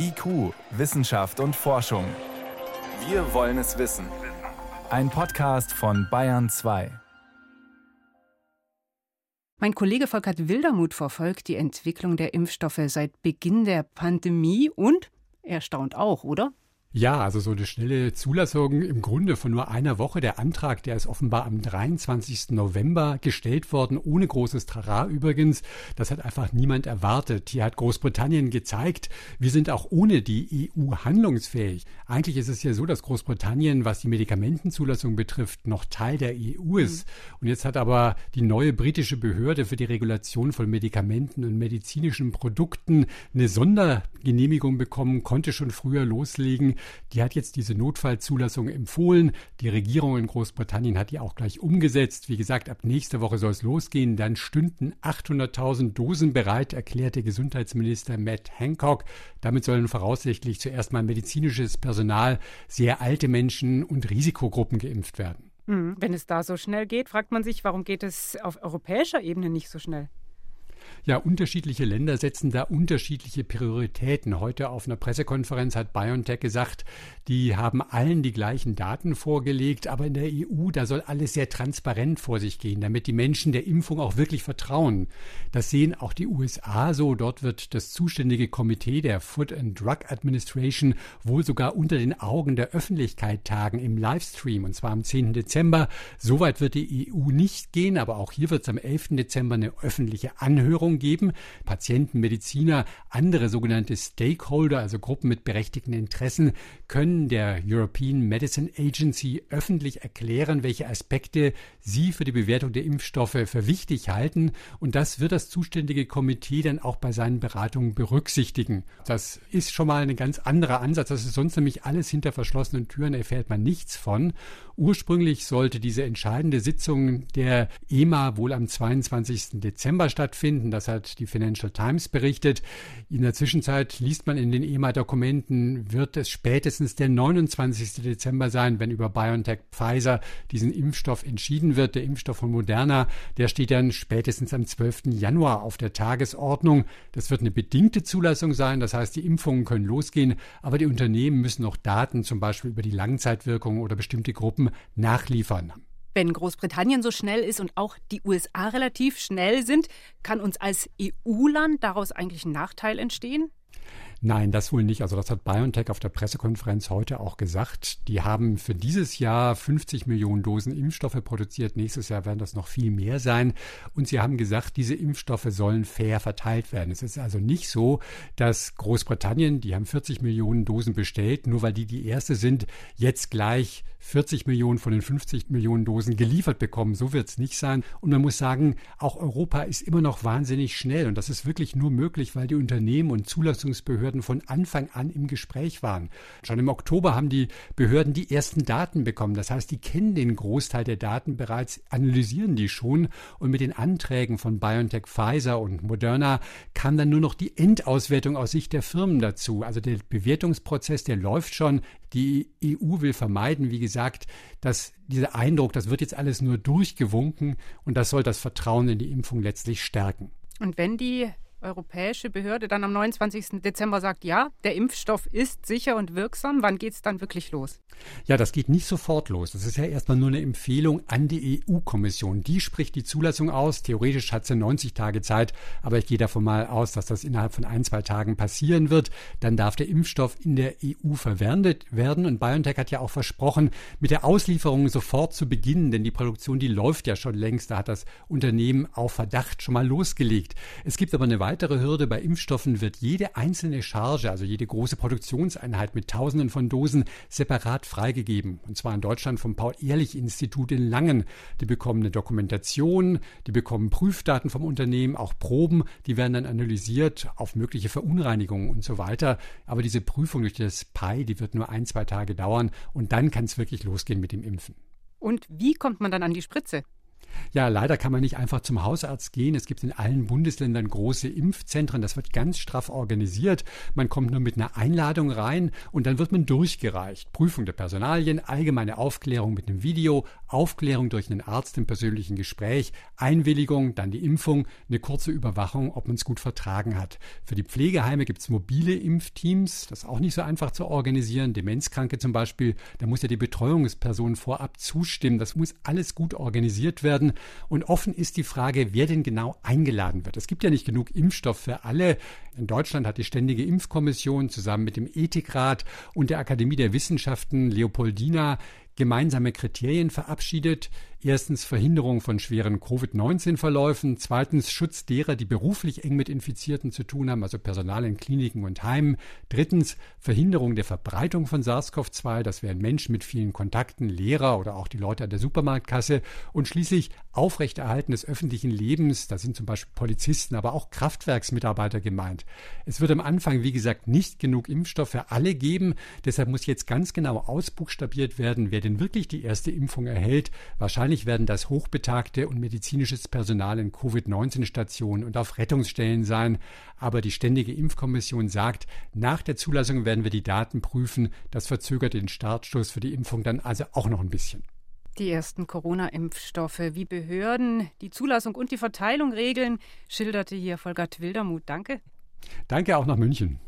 IQ, Wissenschaft und Forschung. Wir wollen es wissen. Ein Podcast von Bayern 2. Mein Kollege Volkert Wildermuth verfolgt die Entwicklung der Impfstoffe seit Beginn der Pandemie und er staunt auch, oder? Ja, also so eine schnelle Zulassung im Grunde von nur einer Woche. Der Antrag, der ist offenbar am 23. November gestellt worden, ohne großes Trara übrigens. Das hat einfach niemand erwartet. Hier hat Großbritannien gezeigt, wir sind auch ohne die EU handlungsfähig. Eigentlich ist es ja so, dass Großbritannien, was die Medikamentenzulassung betrifft, noch Teil der EU ist. Mhm. Und jetzt hat aber die neue britische Behörde für die Regulation von Medikamenten und medizinischen Produkten eine Sondergenehmigung bekommen, konnte schon früher loslegen. Die hat jetzt diese Notfallzulassung empfohlen. Die Regierung in Großbritannien hat die auch gleich umgesetzt. Wie gesagt, ab nächster Woche soll es losgehen. Dann stünden 800.000 Dosen bereit, erklärte Gesundheitsminister Matt Hancock. Damit sollen voraussichtlich zuerst mal medizinisches Personal, sehr alte Menschen und Risikogruppen geimpft werden. Hm, wenn es da so schnell geht, fragt man sich, warum geht es auf europäischer Ebene nicht so schnell? Ja, unterschiedliche Länder setzen da unterschiedliche Prioritäten. Heute auf einer Pressekonferenz hat BioNTech gesagt, die haben allen die gleichen Daten vorgelegt, aber in der EU, da soll alles sehr transparent vor sich gehen, damit die Menschen der Impfung auch wirklich vertrauen. Das sehen auch die USA so. Dort wird das zuständige Komitee der Food and Drug Administration wohl sogar unter den Augen der Öffentlichkeit tagen im Livestream, und zwar am 10. Dezember. Soweit wird die EU nicht gehen, aber auch hier wird es am 11. Dezember eine öffentliche Anhörung Anhörung geben. Patienten, Mediziner, andere sogenannte Stakeholder, also Gruppen mit berechtigten Interessen, können der European Medicine Agency öffentlich erklären, welche Aspekte sie für die Bewertung der Impfstoffe für wichtig halten. Und das wird das zuständige Komitee dann auch bei seinen Beratungen berücksichtigen. Das ist schon mal ein ganz anderer Ansatz. Das ist sonst nämlich alles hinter verschlossenen Türen, erfährt man nichts von. Ursprünglich sollte diese entscheidende Sitzung der EMA wohl am 22. Dezember stattfinden. Das hat die Financial Times berichtet. In der Zwischenzeit liest man in den EMA-Dokumenten, wird es spätestens der 29. Dezember sein, wenn über BioNTech Pfizer diesen Impfstoff entschieden wird. Der Impfstoff von Moderna, der steht dann spätestens am 12. Januar auf der Tagesordnung. Das wird eine bedingte Zulassung sein. Das heißt, die Impfungen können losgehen, aber die Unternehmen müssen noch Daten zum Beispiel über die Langzeitwirkung oder bestimmte Gruppen nachliefern. Wenn Großbritannien so schnell ist und auch die USA relativ schnell sind, kann uns als EU-Land daraus eigentlich ein Nachteil entstehen? Nein, das wohl nicht. Also das hat BioNTech auf der Pressekonferenz heute auch gesagt. Die haben für dieses Jahr 50 Millionen Dosen Impfstoffe produziert. Nächstes Jahr werden das noch viel mehr sein. Und sie haben gesagt, diese Impfstoffe sollen fair verteilt werden. Es ist also nicht so, dass Großbritannien, die haben 40 Millionen Dosen bestellt, nur weil die die erste sind, jetzt gleich 40 Millionen von den 50 Millionen Dosen geliefert bekommen. So wird es nicht sein. Und man muss sagen, auch Europa ist immer noch wahnsinnig schnell. Und das ist wirklich nur möglich, weil die Unternehmen und Zulassungsbehörden Behörden von Anfang an im Gespräch waren. Schon im Oktober haben die Behörden die ersten Daten bekommen. Das heißt, die kennen den Großteil der Daten bereits, analysieren die schon und mit den Anträgen von BioNTech, Pfizer und Moderna kam dann nur noch die Endauswertung aus Sicht der Firmen dazu. Also der Bewertungsprozess, der läuft schon. Die EU will vermeiden, wie gesagt, dass dieser Eindruck, das wird jetzt alles nur durchgewunken und das soll das Vertrauen in die Impfung letztlich stärken. Und wenn die europäische Behörde dann am 29. Dezember sagt, ja, der Impfstoff ist sicher und wirksam, wann geht es dann wirklich los? Ja, das geht nicht sofort los. Das ist ja erstmal nur eine Empfehlung an die EU-Kommission. Die spricht die Zulassung aus. Theoretisch hat sie 90 Tage Zeit, aber ich gehe davon mal aus, dass das innerhalb von ein, zwei Tagen passieren wird. Dann darf der Impfstoff in der EU verwendet werden. Und BioNTech hat ja auch versprochen, mit der Auslieferung sofort zu beginnen, denn die Produktion, die läuft ja schon längst. Da hat das Unternehmen auf Verdacht schon mal losgelegt. Es gibt aber eine weitere Hürde. Bei Impfstoffen wird jede einzelne Charge, also jede große Produktionseinheit mit Tausenden von Dosen, separat freigegeben. Und zwar in Deutschland vom Paul-Ehrlich-Institut in Langen. Die bekommen eine Dokumentation, die bekommen Prüfdaten vom Unternehmen, auch Proben, die werden dann analysiert auf mögliche Verunreinigungen und so weiter. Aber diese Prüfung durch das PI, die wird nur ein, zwei Tage dauern und dann kann es wirklich losgehen mit dem Impfen. Und wie kommt man dann an die Spritze? Ja, leider kann man nicht einfach zum Hausarzt gehen. Es gibt in allen Bundesländern große Impfzentren. Das wird ganz straff organisiert. Man kommt nur mit einer Einladung rein und dann wird man durchgereicht. Prüfung der Personalien, allgemeine Aufklärung mit einem Video, Aufklärung durch einen Arzt im persönlichen Gespräch, Einwilligung, dann die Impfung, eine kurze Überwachung, ob man es gut vertragen hat. Für die Pflegeheime gibt es mobile Impfteams, das ist auch nicht so einfach zu organisieren. Demenzkranke zum Beispiel, da muss ja die Betreuungsperson vorab zustimmen. Das muss alles gut organisiert werden. Und offen ist die Frage, wer denn genau eingeladen wird. Es gibt ja nicht genug Impfstoff für alle. In Deutschland hat die Ständige Impfkommission zusammen mit dem Ethikrat und der Akademie der Wissenschaften Leopoldina gemeinsame Kriterien verabschiedet. Erstens Verhinderung von schweren Covid-19-Verläufen, zweitens Schutz derer, die beruflich eng mit Infizierten zu tun haben, also Personal in Kliniken und Heimen, drittens Verhinderung der Verbreitung von SARS-CoV-2, das wären Menschen mit vielen Kontakten, Lehrer oder auch die Leute an der Supermarktkasse. Und schließlich Aufrechterhalten des öffentlichen Lebens, da sind zum Beispiel Polizisten, aber auch Kraftwerksmitarbeiter gemeint. Es wird am Anfang, wie gesagt, nicht genug Impfstoff für alle geben, deshalb muss jetzt ganz genau ausbuchstabiert werden, wer denn wirklich die erste Impfung erhält. Wahrscheinlich werden das hochbetagte und medizinisches Personal in Covid-19-Stationen und auf Rettungsstellen sein. Aber die Ständige Impfkommission sagt, nach der Zulassung werden wir die Daten prüfen. Das verzögert den Startstoß für die Impfung dann also auch noch ein bisschen. Die ersten Corona-Impfstoffe, wie Behörden die Zulassung und die Verteilung regeln, schilderte hier Volkert Wildermuth. Danke. Danke auch nach München.